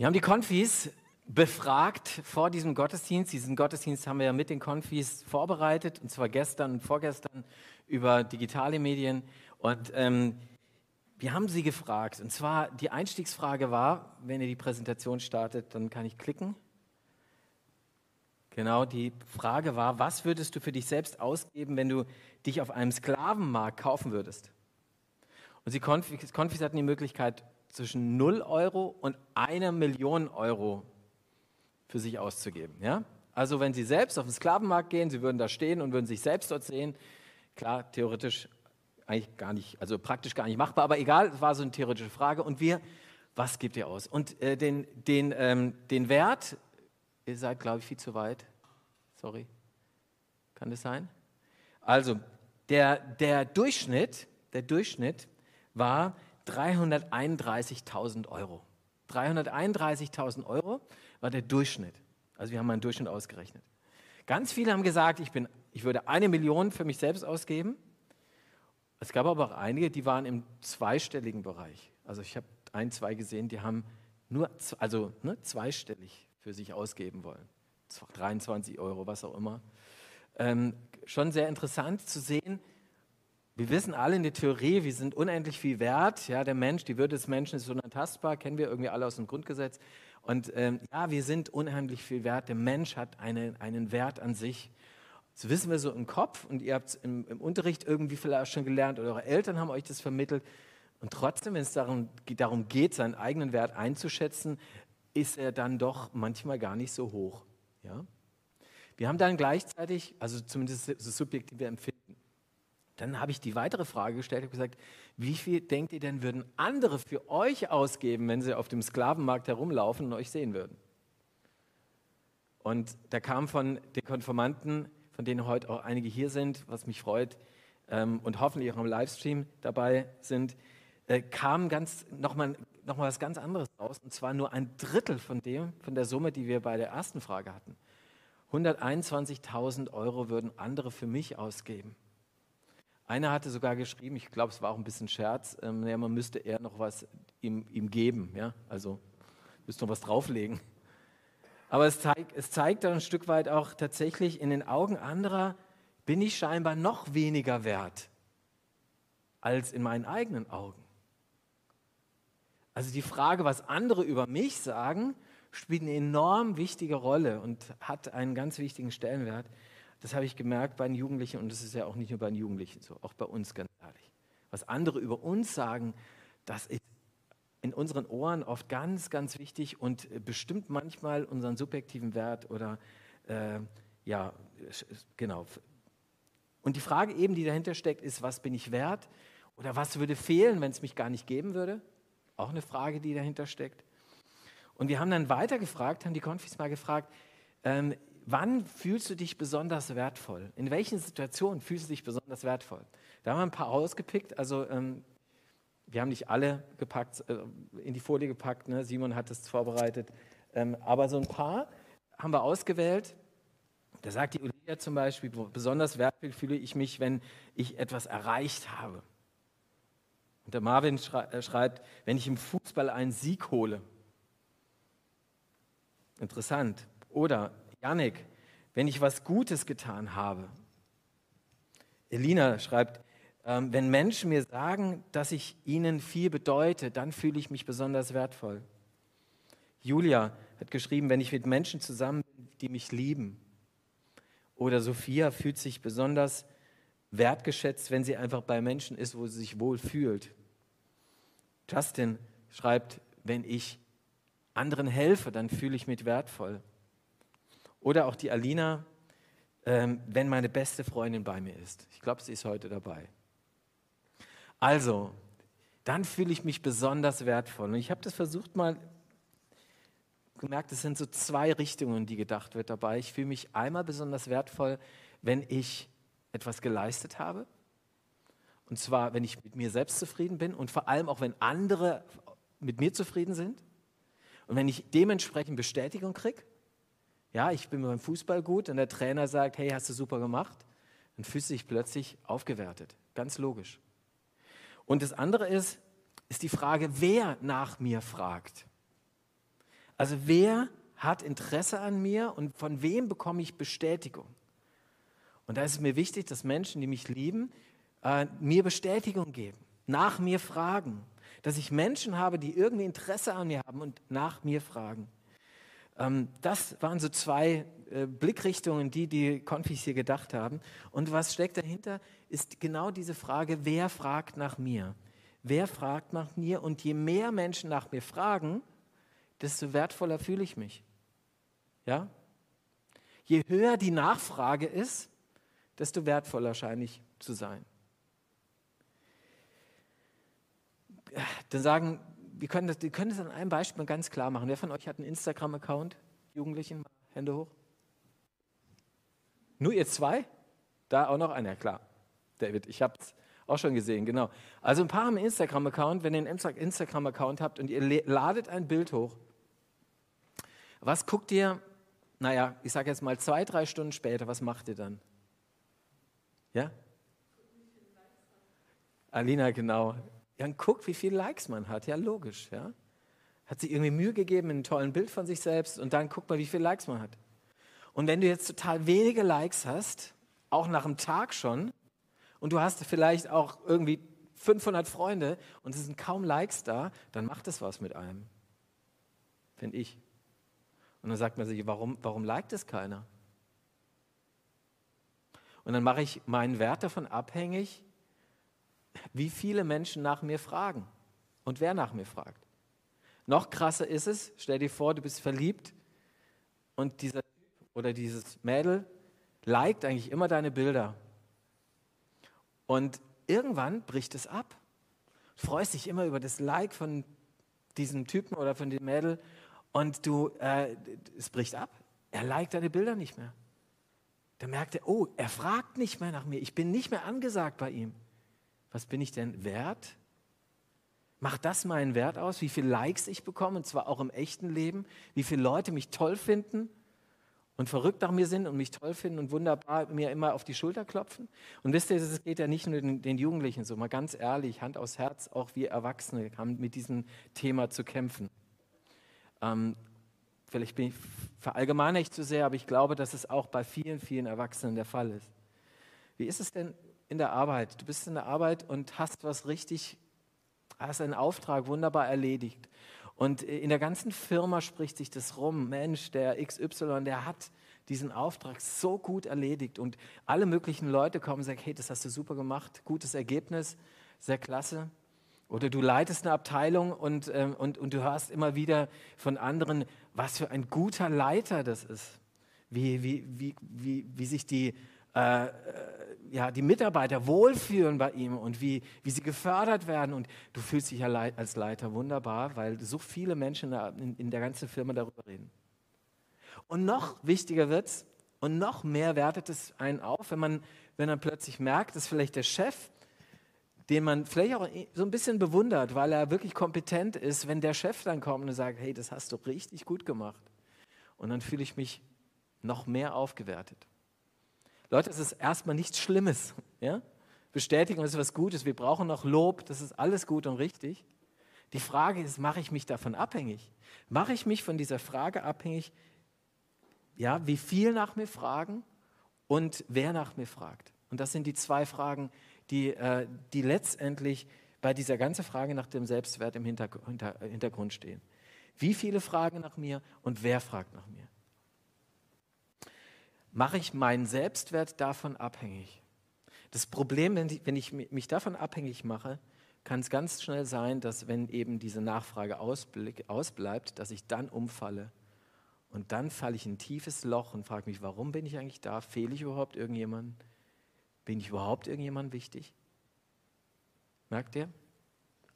Wir haben die Konfis befragt vor diesem Gottesdienst. Diesen Gottesdienst haben wir ja mit den Konfis vorbereitet, und zwar gestern und vorgestern über digitale Medien. Und ähm, wir haben sie gefragt. Und zwar die Einstiegsfrage war, wenn ihr die Präsentation startet, dann kann ich klicken. Genau, die Frage war, was würdest du für dich selbst ausgeben, wenn du dich auf einem Sklavenmarkt kaufen würdest? Und die Konfis, Konfis hatten die Möglichkeit, zwischen 0 Euro und einer Million Euro für sich auszugeben. Ja? Also wenn Sie selbst auf den Sklavenmarkt gehen, Sie würden da stehen und würden sich selbst dort sehen, klar, theoretisch eigentlich gar nicht, also praktisch gar nicht machbar, aber egal, es war so eine theoretische Frage. Und wir, was gibt ihr aus? Und äh, den, den, ähm, den Wert, ihr seid, glaube ich, viel zu weit. Sorry. Kann das sein? Also, der, der Durchschnitt, der Durchschnitt war 331.000 Euro. 331.000 Euro war der Durchschnitt. Also wir haben mal einen Durchschnitt ausgerechnet. Ganz viele haben gesagt, ich, bin, ich würde eine Million für mich selbst ausgeben. Es gab aber auch einige, die waren im zweistelligen Bereich. Also ich habe ein, zwei gesehen, die haben nur, also ne, zweistellig für sich ausgeben wollen. 23 Euro, was auch immer. Ähm, schon sehr interessant zu sehen, wir wissen alle in der Theorie, wir sind unendlich viel wert. Ja, der Mensch, die Würde des Menschen ist unantastbar, kennen wir irgendwie alle aus dem Grundgesetz. Und ähm, ja, wir sind unheimlich viel wert. Der Mensch hat eine, einen Wert an sich. Das wissen wir so im Kopf und ihr habt es im, im, Unterricht irgendwie vielleicht schon gelernt oder eure Eltern haben euch das vermittelt. Und trotzdem, wenn es darum, darum geht, seinen eigenen Wert einzuschätzen, ist er dann doch manchmal gar nicht so hoch. Ja? Wir haben dann gleichzeitig, also zumindest das subjektive Empfinden, dann habe ich die weitere Frage gestellt und gesagt, wie viel denkt ihr denn, würden andere für euch ausgeben, wenn sie auf dem Sklavenmarkt herumlaufen und euch sehen würden? Und da kam von den Konformanten, von denen heute auch einige hier sind, was mich freut, ähm, und hoffentlich auch im Livestream dabei sind, äh, kam ganz, nochmal noch mal was ganz anderes raus, und zwar nur ein Drittel von dem, von der Summe, die wir bei der ersten Frage hatten. 121.000 Euro würden andere für mich ausgeben. Einer hatte sogar geschrieben, ich glaube, es war auch ein bisschen Scherz, ähm, ja, man müsste eher noch was ihm, ihm geben, ja? also müsste noch was drauflegen. Aber es zeigt, es zeigt dann ein Stück weit auch tatsächlich, in den Augen anderer bin ich scheinbar noch weniger wert als in meinen eigenen Augen. Also die Frage, was andere über mich sagen, spielt eine enorm wichtige Rolle und hat einen ganz wichtigen Stellenwert. Das habe ich gemerkt bei den Jugendlichen und das ist ja auch nicht nur bei den Jugendlichen so, auch bei uns ganz ehrlich. Was andere über uns sagen, das ist in unseren Ohren oft ganz, ganz wichtig und bestimmt manchmal unseren subjektiven Wert oder äh, ja, genau. Und die Frage eben, die dahinter steckt, ist, was bin ich wert oder was würde fehlen, wenn es mich gar nicht geben würde? Auch eine Frage, die dahinter steckt. Und wir haben dann weiter gefragt, haben die Konfis mal gefragt, ähm, wann fühlst du dich besonders wertvoll? In welchen Situationen fühlst du dich besonders wertvoll? Da haben wir ein paar ausgepickt. Also ähm, wir haben nicht alle gepackt, äh, in die Folie gepackt. Ne? Simon hat es vorbereitet. Ähm, aber so ein paar haben wir ausgewählt. Da sagt die Olivia zum Beispiel, besonders wertvoll fühle ich mich, wenn ich etwas erreicht habe. Und der Marvin äh, schreibt, wenn ich im Fußball einen Sieg hole. Interessant. Oder Janik, wenn ich was Gutes getan habe. Elina schreibt, ähm, wenn Menschen mir sagen, dass ich ihnen viel bedeute, dann fühle ich mich besonders wertvoll. Julia hat geschrieben, wenn ich mit Menschen zusammen bin, die mich lieben. Oder Sophia fühlt sich besonders wertgeschätzt, wenn sie einfach bei Menschen ist, wo sie sich wohl fühlt. Justin schreibt, wenn ich anderen helfe, dann fühle ich mich wertvoll. Oder auch die Alina, ähm, wenn meine beste Freundin bei mir ist. Ich glaube, sie ist heute dabei. Also, dann fühle ich mich besonders wertvoll. Und ich habe das versucht mal gemerkt, es sind so zwei Richtungen, die gedacht wird dabei. Ich fühle mich einmal besonders wertvoll, wenn ich etwas geleistet habe. Und zwar, wenn ich mit mir selbst zufrieden bin und vor allem auch, wenn andere mit mir zufrieden sind. Und wenn ich dementsprechend Bestätigung kriege. Ja, ich bin beim Fußball gut und der Trainer sagt, hey, hast du super gemacht, dann fühlst du dich plötzlich aufgewertet. Ganz logisch. Und das andere ist, ist die Frage, wer nach mir fragt. Also wer hat Interesse an mir und von wem bekomme ich Bestätigung? Und da ist es mir wichtig, dass Menschen, die mich lieben, äh, mir Bestätigung geben, nach mir fragen, dass ich Menschen habe, die irgendwie Interesse an mir haben und nach mir fragen. Ähm, das waren so zwei äh, Blickrichtungen, die die Konfis hier gedacht haben. Und was steckt dahinter, ist genau diese Frage, wer fragt nach mir? Wer fragt nach mir? Und je mehr Menschen nach mir fragen, desto wertvoller fühle ich mich. Ja? Je höher die Nachfrage ist, desto wertvoller scheine ich zu sein. Dann sagen, wir können das, wir können das an einem Beispiel ganz klar machen. Wer von euch hat einen Instagram-Account? Jugendlichen, Hände hoch. Nur ihr zwei? Da auch noch einer, klar. David, ich habe es auch schon gesehen, genau. Also ein paar haben einen Instagram-Account. Wenn ihr einen Instagram-Account habt und ihr ladet ein Bild hoch, was guckt ihr, naja, ich sage jetzt mal zwei, drei Stunden später, was macht ihr dann? Ja? Alina, genau. Und guckt, wie viele Likes man hat. Ja, logisch, ja. Hat sich irgendwie Mühe gegeben in einem tollen Bild von sich selbst und dann guckt mal, wie viele Likes man hat. Und wenn du jetzt total wenige Likes hast, auch nach einem Tag schon, und du hast vielleicht auch irgendwie 500 Freunde und es sind kaum Likes da, dann macht das was mit einem. Finde ich. Und dann sagt man sich, warum, warum liked es keiner? Und dann mache ich meinen Wert davon abhängig, wie viele Menschen nach mir fragen und wer nach mir fragt. Noch krasser ist es, stell dir vor, du bist verliebt und dieser Typ oder dieses Mädel liked eigentlich immer deine Bilder. Und irgendwann bricht es ab. Du freust dich immer über das Like von diesem Typen oder von dem Mädel und du, äh, es bricht ab. Er liked deine Bilder nicht mehr. Da merkt er, oh, er fragt nicht mehr nach mir. Ich bin nicht mehr angesagt bei ihm. Was bin ich denn wert? Macht das meinen Wert aus, wie viele Likes ich bekomme, und zwar auch im echten Leben, wie viele Leute mich toll finden und verrückt nach mir sind und mich toll finden und wunderbar mir immer auf die Schulter klopfen. Und wisst ihr, es geht ja nicht nur den, den Jugendlichen so, mal ganz ehrlich, Hand aufs Herz, auch wir Erwachsene haben mit diesem Thema zu kämpfen. Ähm, vielleicht bin ich, verallgemeine ich zu sehr, aber ich glaube, dass es auch bei vielen, vielen Erwachsenen der Fall ist. Wie ist es denn in der Arbeit? Du bist in der Arbeit und hast was richtig, hast einen Auftrag wunderbar erledigt. Und in der ganzen Firma spricht sich das rum. Mensch, der XY, der hat diesen Auftrag so gut erledigt. Und alle möglichen Leute kommen und sagen, hey, das hast du super gemacht, gutes Ergebnis, sehr klasse. Oder du leitest eine Abteilung und, ähm, und, und du hörst immer wieder von anderen, was für ein guter Leiter das ist. Wie, wie, wie, wie, wie sich die, äh, äh ja, die Mitarbeiter wohlfühlen bei ihm und wie, wie sie gefördert werden. Und du fühlst dich ja als Leiter wunderbar, weil so viele Menschen in, der ganzen Firma darüber reden. Und noch wichtiger wird es und noch mehr wertet es einen auf, wenn man, wenn man plötzlich merkt, dass vielleicht der Chef den man vielleicht auch so ein bisschen bewundert, weil er wirklich kompetent ist, wenn der Chef dann kommt und sagt, hey, das hast du richtig gut gemacht. Und dann fühle ich mich noch mehr aufgewertet. Leute, es ist erstmal nichts Schlimmes. Ja? Bestätigung ist was Gutes, wir brauchen noch Lob, das ist alles gut und richtig. Die Frage ist, mache ich mich davon abhängig? Mache ich mich von dieser Frage abhängig, ja, wie viel nach mir fragen und wer nach mir fragt? Und das sind die zwei Fragen, die, äh, die letztendlich bei dieser ganzen Frage nach dem Selbstwert im Hintergrund stehen. Wie viele fragen nach mir und wer fragt nach mir? Mache ich meinen Selbstwert davon abhängig? Das Problem, wenn ich mich davon abhängig mache, kann es ganz schnell sein, dass wenn eben diese Nachfrage ausbleibt, dass ich dann umfalle. Und dann falle ich in ein tiefes Loch und frage mich, warum bin ich eigentlich da? Fehle ich überhaupt irgendjemanden? Bin ich überhaupt irgendjemand wichtig? Merkt ihr?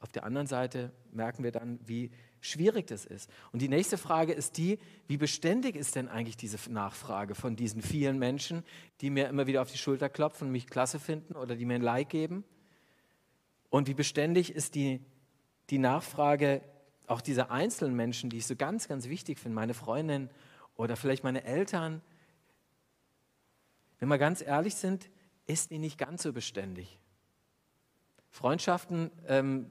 Auf der anderen Seite merken wir dann, wie schwierig das ist. Und die nächste Frage ist die, wie beständig ist denn eigentlich diese Nachfrage von diesen vielen Menschen, die mir immer wieder auf die Schulter klopfen und mich klasse finden oder die mir ein Like geben? Und wie beständig ist die, die Nachfrage auch dieser einzelnen Menschen, die ich so ganz, ganz wichtig finde, meine Freundin oder vielleicht meine Eltern? Wenn wir ganz ehrlich sind, ist die nicht ganz so beständig. Freundschaften ähm,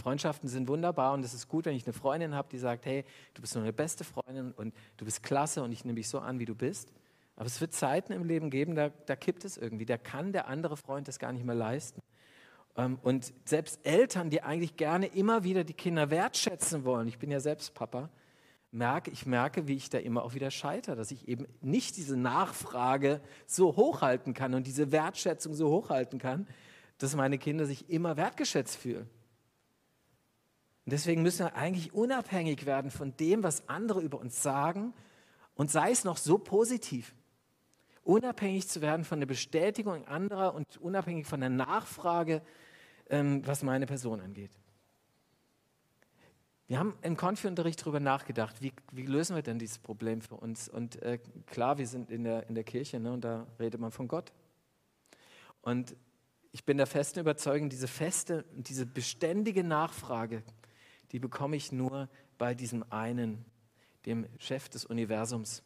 Freundschaften sind wunderbar und es ist gut, wenn ich eine Freundin habe, die sagt, hey, du bist meine beste Freundin und du bist klasse und ich nehme dich so an, wie du bist. Aber es wird Zeiten im Leben geben, da, da kippt es irgendwie. Da kann der andere Freund das gar nicht mehr leisten. Ähm, und selbst Eltern, die eigentlich gerne immer wieder die Kinder wertschätzen wollen, ich bin ja selbst Papa, merke, ich merke, wie ich da immer auch wieder scheitere, dass ich eben nicht diese Nachfrage so hochhalten kann und diese Wertschätzung so hochhalten kann, dass meine Kinder sich immer wertgeschätzt fühlen. Und deswegen müssen wir eigentlich unabhängig werden von dem, was andere über uns sagen und sei es noch so positiv. Unabhängig zu werden von der Bestätigung anderer und unabhängig von der Nachfrage, ähm, was meine Person angeht. Wir haben im Konfi-Unterricht darüber nachgedacht, wie, wie, lösen wir denn dieses Problem für uns? Und äh, klar, wir sind in der, in der Kirche ne, und da redet man von Gott. Und ich bin der festen Überzeugung, diese feste, diese beständige Nachfrage, die bekomme ich nur bei diesem einen, dem Chef des Universums,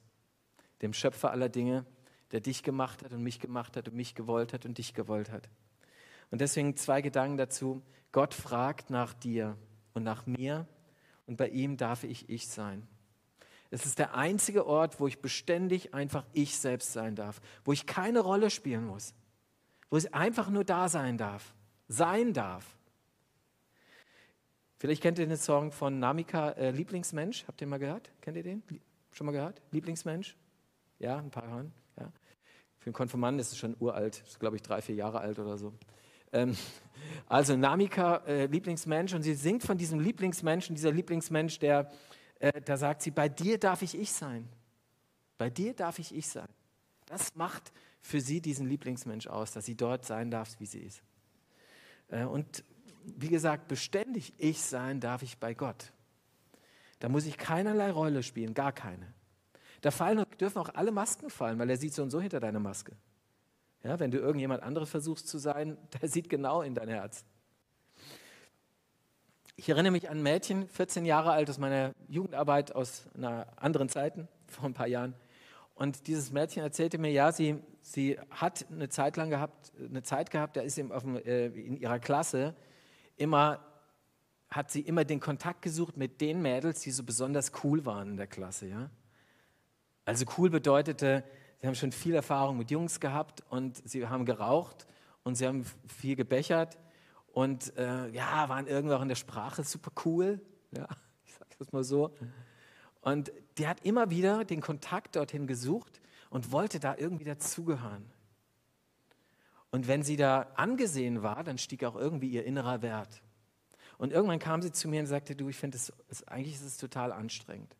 dem Schöpfer aller Dinge, der dich gemacht hat und mich gemacht hat und mich gewollt hat und dich gewollt hat. Und deswegen zwei Gedanken dazu. Gott fragt nach dir und nach mir und bei ihm darf ich ich sein. Es ist der einzige Ort, wo ich beständig einfach ich selbst sein darf, wo ich keine Rolle spielen muss, wo ich einfach nur da sein darf, sein darf. Vielleicht kennt ihr den Song von Namika, äh, Lieblingsmensch. Habt ihr mal gehört? Kennt ihr den? Schon mal gehört? Lieblingsmensch? Ja, ein paar Jahren. Ja. Für einen Konfirmanden ist es schon uralt, ist glaube ich drei, vier Jahre alt oder so. Ähm, also Namika, äh, Lieblingsmensch, und sie singt von diesem Lieblingsmenschen, dieser Lieblingsmensch, der, äh, da sagt sie, bei dir darf ich ich sein. Bei dir darf ich ich sein. Das macht für sie diesen Lieblingsmensch aus, dass sie dort sein darf, wie sie ist. Äh, und wie gesagt, beständig ich sein darf ich bei Gott. Da muss ich keinerlei Rolle spielen, gar keine. Da fallen, dürfen auch alle Masken fallen, weil er sieht so und so hinter deiner Maske. Ja, wenn du irgendjemand anderes versuchst zu sein, der sieht genau in dein Herz. Ich erinnere mich an ein Mädchen, 14 Jahre alt, aus meiner Jugendarbeit aus einer anderen Zeiten, vor ein paar Jahren. Und dieses Mädchen erzählte mir, ja, sie, sie hat eine Zeit lang gehabt, eine Zeit gehabt, da ist dem, äh, in ihrer Klasse immer, hat sie immer den Kontakt gesucht mit den Mädels, die so besonders cool waren in der Klasse, ja. Also cool bedeutete, Sie haben schon viel Erfahrung mit Jungs gehabt und sie haben geraucht und sie haben viel gebechert und äh, ja, waren irgendwie auch in der Sprache super cool. Ja, ich sage das mal so. Und die hat immer wieder den Kontakt dorthin gesucht und wollte da irgendwie dazugehören. Und wenn sie da angesehen war, dann stieg auch irgendwie ihr innerer Wert. Und irgendwann kam sie zu mir und sagte, du, ich finde, eigentlich ist es total anstrengend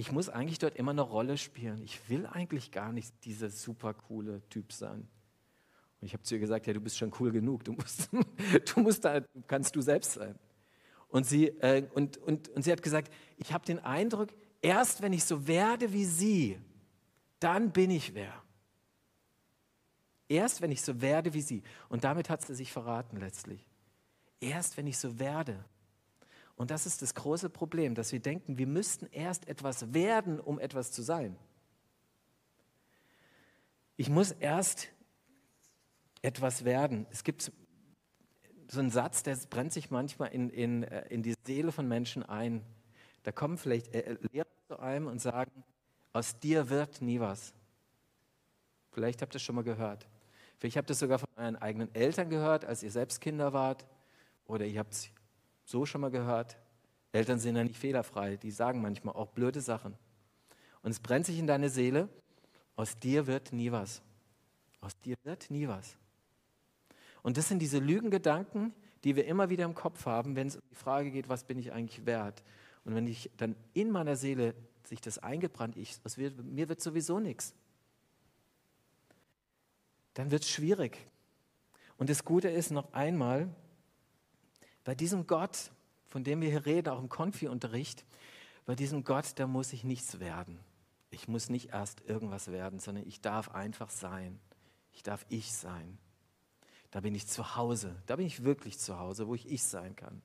ich muss eigentlich dort immer eine Rolle spielen. Ich will eigentlich gar nicht dieser super coole Typ sein. Und ich habe zu ihr gesagt, ja, du bist schon cool genug, du musst, du musst da, kannst du selbst sein. Und sie, äh, und, und, und sie hat gesagt, ich habe den Eindruck, erst wenn ich so werde wie sie, dann bin ich wer. Erst wenn ich so werde wie sie. Und damit hat sie sich verraten letztlich. Erst wenn ich so werde, und das ist das große Problem, dass wir denken, wir müssten erst etwas werden, um etwas zu sein. Ich muss erst etwas werden. Es gibt so einen Satz, der brennt sich manchmal in, in, äh, in die Seele von Menschen ein. Da kommen vielleicht äh, Lehrer zu einem und sagen, aus dir wird nie was. Vielleicht habt ihr es schon mal gehört. Vielleicht habt ihr es sogar von euren eigenen Eltern gehört, als ihr selbst Kinder wart. Oder ihr habt es so schon mal gehört? Eltern sind ja nicht fehlerfrei, die sagen manchmal auch blöde Sachen. Und es brennt sich in deine Seele, aus dir wird nie was. Aus dir wird nie was. Und das sind diese Lügengedanken, die wir immer wieder im Kopf haben, wenn es um die Frage geht, was bin ich eigentlich wert? Und wenn ich dann in meiner Seele sich das eingebrannt, ich, wird, mir wird sowieso nichts, dann wird es schwierig. Und das Gute ist noch einmal, bei diesem Gott, von dem wir hier reden, auch im Konfi-Unterricht, bei diesem Gott, da muss ich nichts werden. Ich muss nicht erst irgendwas werden, sondern ich darf einfach sein. Ich darf ich sein. Da bin ich zu Hause. Da bin ich wirklich zu Hause, wo ich ich sein kann.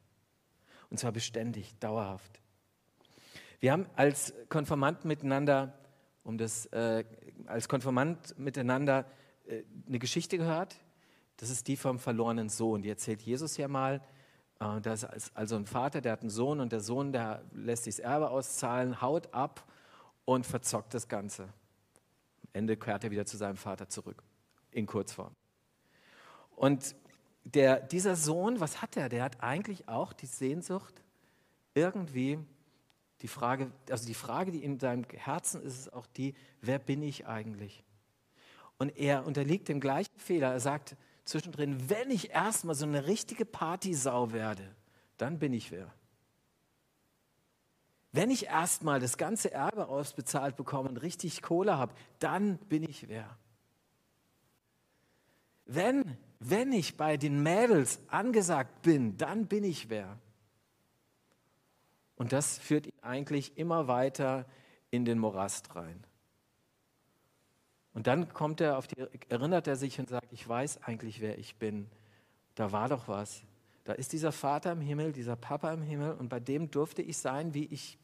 Und zwar beständig, dauerhaft. Wir haben als Konformanten miteinander, um das, äh, als Konformant miteinander eine Geschichte gehört. Das ist die vom verlorenen Sohn. Die erzählt Jesus ja mal Äh, das ist also ein Vater, der hat einen Sohn und der Sohn, der lässt sich das Erbe auszahlen, haut ab und verzockt das Ganze. Am Ende kehrt er wieder zu seinem Vater zurück, in Kurzform. Und der, dieser Sohn, was hat er? Der hat eigentlich auch die Sehnsucht, irgendwie die Frage, also die Frage, die in seinem Herzen ist, ist auch die, wer bin ich eigentlich? Und er unterliegt dem gleichen Fehler. Er sagt zwischendrin, wenn ich erstmal so eine richtige Partysau werde, dann bin ich wer. Wenn ich erstmal das ganze Erbe ausbezahlt bekomme und richtig Kohle habe, dann bin ich wer. Wenn, wenn ich bei den Mädels angesagt bin, dann bin ich wer. Und das führt ihn eigentlich immer weiter in den Morast rein. Und dann kommt er auf die, erinnert er sich und sagt, ich weiß eigentlich, wer ich bin. Da war doch was. Da ist dieser Vater im Himmel, dieser Papa im Himmel und bei dem durfte ich sein, wie ich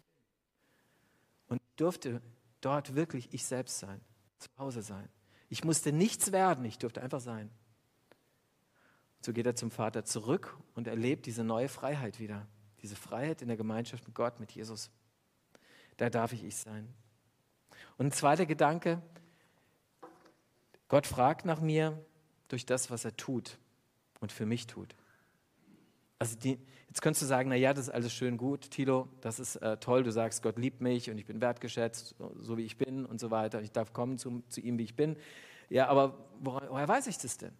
und durfte dort wirklich ich selbst sein, zu Hause sein. Ich musste nichts werden, ich durfte einfach sein. So geht er zum Vater zurück und erlebt diese neue Freiheit wieder. Diese Freiheit in der Gemeinschaft mit Gott, mit Jesus. Da darf ich ich sein. Und ein zweiter Gedanke, Gott fragt nach mir durch das, was er tut und für mich tut. Also die, jetzt könntest du sagen, na ja, das ist alles schön gut, Tilo, das ist äh, toll, du sagst, Gott liebt mich und ich bin wertgeschätzt, so, wie ich bin und so weiter. Ich darf kommen zu, zu ihm, wie ich bin. Ja, aber woher, woher weiß ich das denn?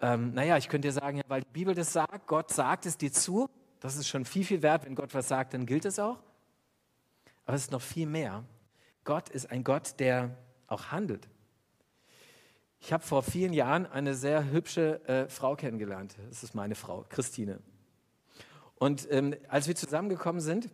Ähm, naja, ich könnte dir sagen, ja, weil die Bibel das sagt, Gott sagt es dir zu, das ist schon viel, viel wert. Wenn Gott was sagt, dann gilt es auch. Aber es ist noch viel mehr. Gott ist ein Gott, der auch handelt. Ich habe vor vielen Jahren eine sehr hübsche äh, Frau kennengelernt. Das ist meine Frau, Christine. Und ähm, als wir zusammengekommen sind,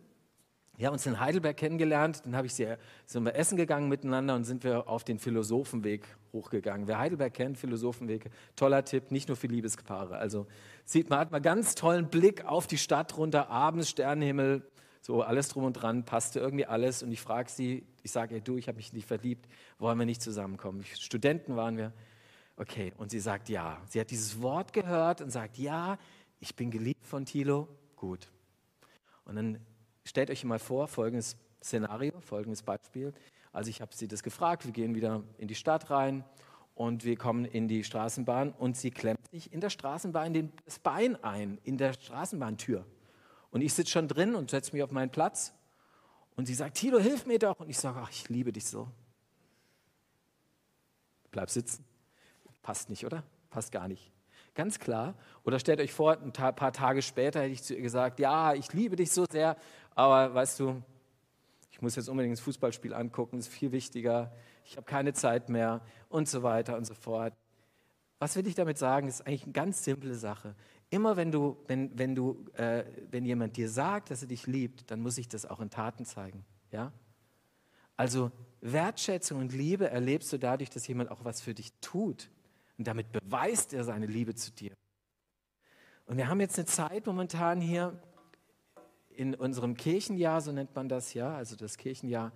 wir haben uns in Heidelberg kennengelernt, dann habe ich sie, sind wir essen gegangen miteinander und sind wir auf den Philosophenweg hochgegangen. Wer Heidelberg kennt, Philosophenweg, toller Tipp, nicht nur für Liebespaare. Also sieht man, hat man ganz tollen Blick auf die Stadt runter, abends Sternenhimmel, so alles drum und dran, passte irgendwie alles. Und ich frage sie, ich sage ihr, du, ich habe mich nicht verliebt, wollen wir nicht zusammenkommen? Studenten waren wir. Okay, und sie sagt ja. Sie hat dieses Wort gehört und sagt, ja, ich bin geliebt von Thilo, gut. Und dann stellt euch mal vor, folgendes Szenario, folgendes Beispiel. Also ich habe sie das gefragt, wir gehen wieder in die Stadt rein und wir kommen in die Straßenbahn und sie klemmt sich in der Straßenbahn das Bein ein, in der Straßenbahntür. Und ich sitze schon drin und setze mich auf meinen Platz und sie sagt, Tilo, hilf mir doch. Und ich sage, ach, ich liebe dich so. Bleib sitzen. Passt nicht, oder? Passt gar nicht. Ganz klar. Oder stellt euch vor, ein paar Tage später hätte ich zu ihr gesagt, ja, ich liebe dich so sehr, aber weißt du, ich muss jetzt unbedingt das Fußballspiel angucken, ist viel wichtiger, ich habe keine Zeit mehr und so weiter und so fort. Was will ich damit sagen? Das ist eigentlich eine ganz simple Sache. Immer wenn du, wenn, wenn du, äh, wenn jemand dir sagt, dass er dich liebt, dann muss ich das auch in Taten zeigen. Ja? Also Wertschätzung und Liebe erlebst du dadurch, dass jemand auch was für dich tut. Und damit beweist er seine Liebe zu dir. Und wir haben jetzt eine Zeit momentan hier, in unserem Kirchenjahr, so nennt man das ja, also das Kirchenjahr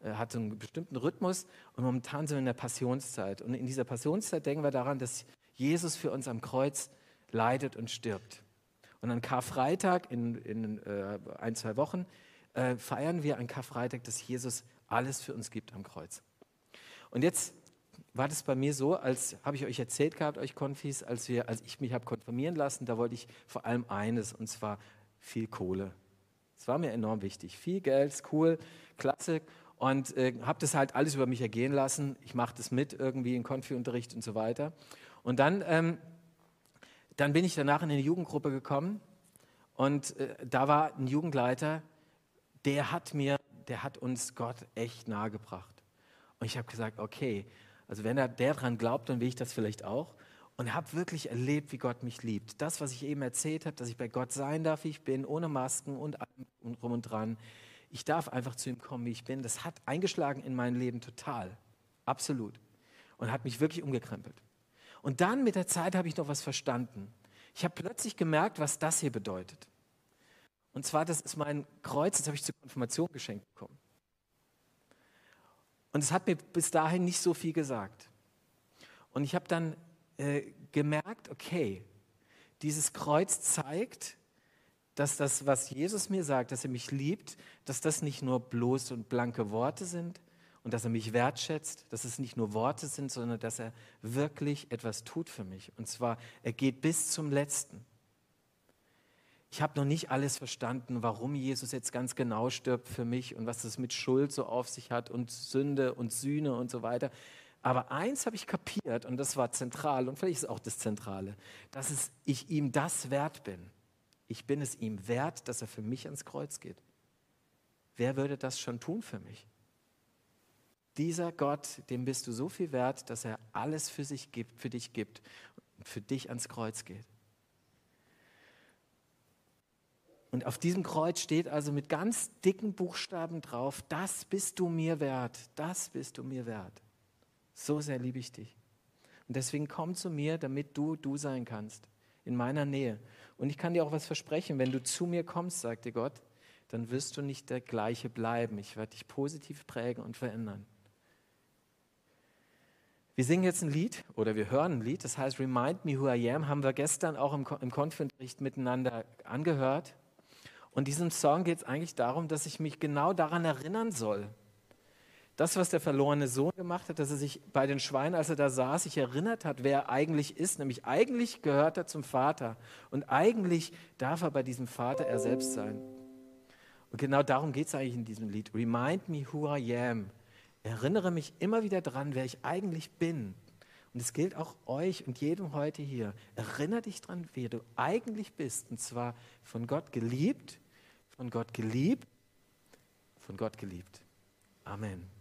äh, hat einen bestimmten Rhythmus und momentan sind wir in der Passionszeit. Und in dieser Passionszeit denken wir daran, dass Jesus für uns am Kreuz leidet und stirbt. Und an Karfreitag, in, in äh, ein, zwei Wochen, äh, feiern wir an Karfreitag, dass Jesus alles für uns gibt am Kreuz. Und jetzt war das bei mir so, als habe ich euch erzählt gehabt, euch Konfis, als, wir, als ich mich habe konfirmieren lassen, da wollte ich vor allem eines, und zwar viel Kohle. Das war mir enorm wichtig. Viel Geld, cool, klasse. Und äh, habe das halt alles über mich ergehen lassen. Ich mache das mit irgendwie in Konfi-Unterricht und so weiter. Und dann, ähm, dann bin ich danach in eine Jugendgruppe gekommen und äh, da war ein Jugendleiter, der hat mir, der hat uns Gott echt nahegebracht. Und ich habe gesagt, okay, also wenn er der dran glaubt, dann will ich das vielleicht auch und habe wirklich erlebt, wie Gott mich liebt. Das, was ich eben erzählt habe, dass ich bei Gott sein darf, wie ich bin, ohne Masken und, und rum und dran. Ich darf einfach zu ihm kommen, wie ich bin. Das hat eingeschlagen in mein Leben total, absolut. Und hat mich wirklich umgekrempelt. Und dann mit der Zeit habe ich noch was verstanden. Ich habe plötzlich gemerkt, was das hier bedeutet. Und zwar, das ist mein Kreuz, das habe ich zur Konfirmation geschenkt bekommen. Und es hat mir bis dahin nicht so viel gesagt. Und ich habe dann äh, gemerkt, okay, dieses Kreuz zeigt, dass das, was Jesus mir sagt, dass er mich liebt, dass das nicht nur bloß und blanke Worte sind und dass er mich wertschätzt, dass es nicht nur Worte sind, sondern dass er wirklich etwas tut für mich. Und zwar, er geht bis zum Letzten. Ich habe noch nicht alles verstanden, warum Jesus jetzt ganz genau stirbt für mich und was es mit Schuld so auf sich hat und Sünde und Sühne und so weiter. Aber eins habe ich kapiert und das war zentral und vielleicht ist auch das Zentrale, dass es, ich ihm das wert bin. Ich bin es ihm wert, dass er für mich ans Kreuz geht. Wer würde das schon tun für mich? Dieser Gott, dem bist du so viel wert, dass er alles für sich gibt, für dich gibt und für dich ans Kreuz geht. Und auf diesem Kreuz steht also mit ganz dicken Buchstaben drauf, das bist du mir wert, das bist du mir wert. So sehr liebe ich dich. Und deswegen komm zu mir, damit du du sein kannst, in meiner Nähe. Und ich kann dir auch was versprechen, wenn du zu mir kommst, sagte Gott, dann wirst du nicht der gleiche bleiben. Ich werde dich positiv prägen und verändern. Wir singen jetzt ein Lied oder wir hören ein Lied, das heißt Remind Me Who I Am, haben wir gestern auch im, im Konfunterricht miteinander angehört. Und diesem Song geht es eigentlich darum, dass ich mich genau daran erinnern soll, das, was der verlorene Sohn gemacht hat, dass er sich bei den Schweinen, als er da saß, sich erinnert hat, wer er eigentlich ist. Nämlich eigentlich gehört er zum Vater. Und eigentlich darf er bei diesem Vater er selbst sein. Und genau darum geht es eigentlich in diesem Lied. Remind me who I am. Erinnere mich immer wieder daran, wer ich eigentlich bin. Und es gilt auch euch und jedem heute hier. Erinnere dich daran, wer du eigentlich bist. Und zwar von Gott geliebt, von Gott geliebt, von Gott geliebt. Amen.